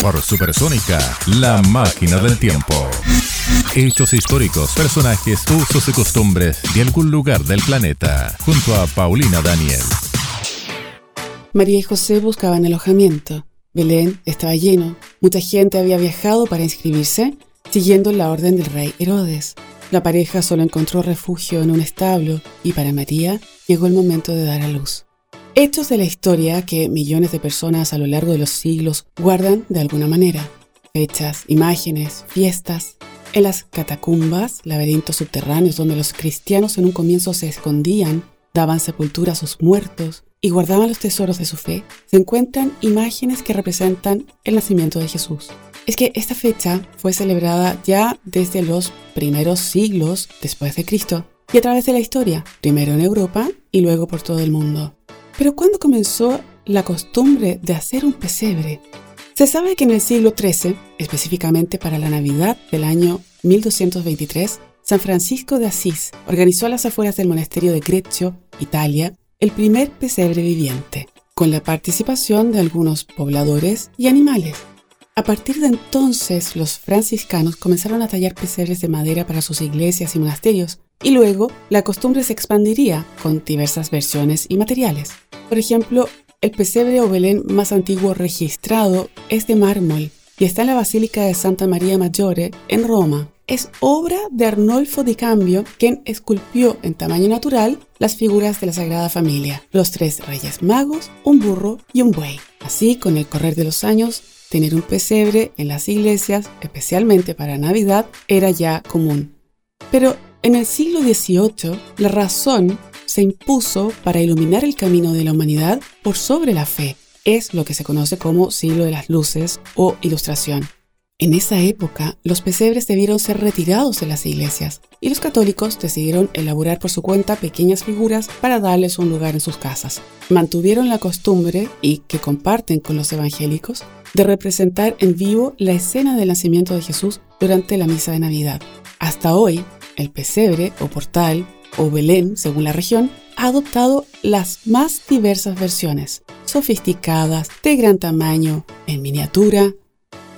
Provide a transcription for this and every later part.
Por Supersónica, la máquina del tiempo. Hechos históricos, personajes, usos y costumbres de algún lugar del planeta. Junto a Paulina Daniel. María y José buscaban alojamiento. Belén estaba lleno. Mucha gente había viajado para inscribirse, siguiendo la orden del rey Herodes. La pareja solo encontró refugio en un establo y para María llegó el momento de dar a luz. Hechos de la historia que millones de personas a lo largo de los siglos guardan de alguna manera. Fechas, imágenes, fiestas. En las catacumbas, laberintos subterráneos donde los cristianos en un comienzo se escondían, daban sepultura a sus muertos y guardaban los tesoros de su fe, se encuentran imágenes que representan el nacimiento de Jesús. Es que esta fecha fue celebrada ya desde los primeros siglos después de Cristo y a través de la historia, primero en Europa y luego por todo el mundo. Pero ¿cuándo comenzó la costumbre de hacer un pesebre? Se sabe que en el siglo XIII, específicamente para la Navidad del año 1223, San Francisco de Asís organizó a las afueras del monasterio de Greccio, Italia, el primer pesebre viviente, con la participación de algunos pobladores y animales. A partir de entonces, los franciscanos comenzaron a tallar pesebres de madera para sus iglesias y monasterios, y luego la costumbre se expandiría con diversas versiones y materiales. Por ejemplo, el pesebre o Belén más antiguo registrado es de mármol y está en la Basílica de Santa María Maggiore en Roma. Es obra de Arnolfo di Cambio, quien esculpió en tamaño natural las figuras de la Sagrada Familia, los tres reyes magos, un burro y un buey. Así, con el correr de los años, tener un pesebre en las iglesias, especialmente para Navidad, era ya común. Pero en el siglo XVIII, la razón se impuso para iluminar el camino de la humanidad por sobre la fe. Es lo que se conoce como siglo de las luces o ilustración. En esa época, los pesebres debieron ser retirados de las iglesias y los católicos decidieron elaborar por su cuenta pequeñas figuras para darles un lugar en sus casas. Mantuvieron la costumbre, y que comparten con los evangélicos, de representar en vivo la escena del nacimiento de Jesús durante la misa de Navidad. Hasta hoy, el pesebre o portal o Belén, según la región, ha adoptado las más diversas versiones, sofisticadas, de gran tamaño, en miniatura.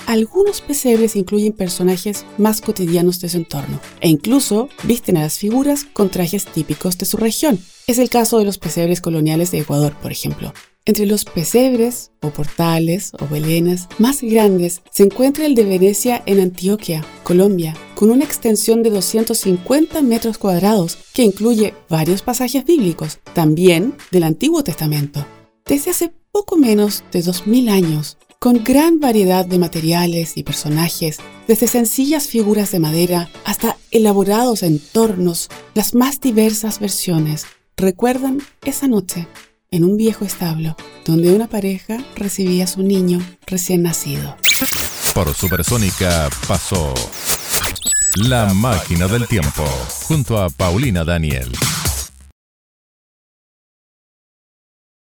Algunos pesebres incluyen personajes más cotidianos de su entorno e incluso visten a las figuras con trajes típicos de su región. Es el caso de los pesebres coloniales de Ecuador, por ejemplo, entre los pesebres o portales o belenes más grandes se encuentra el de Venecia en Antioquia, Colombia, con una extensión de 250 metros cuadrados que incluye varios pasajes bíblicos, también del Antiguo Testamento. Desde hace poco menos de 2000 años, con gran variedad de materiales y personajes, desde sencillas figuras de madera hasta elaborados entornos, las más diversas versiones recuerdan esa noche en un viejo establo donde una pareja recibía a su niño recién nacido. Por Supersónica pasó La Máquina del Tiempo junto a Paulina Daniel.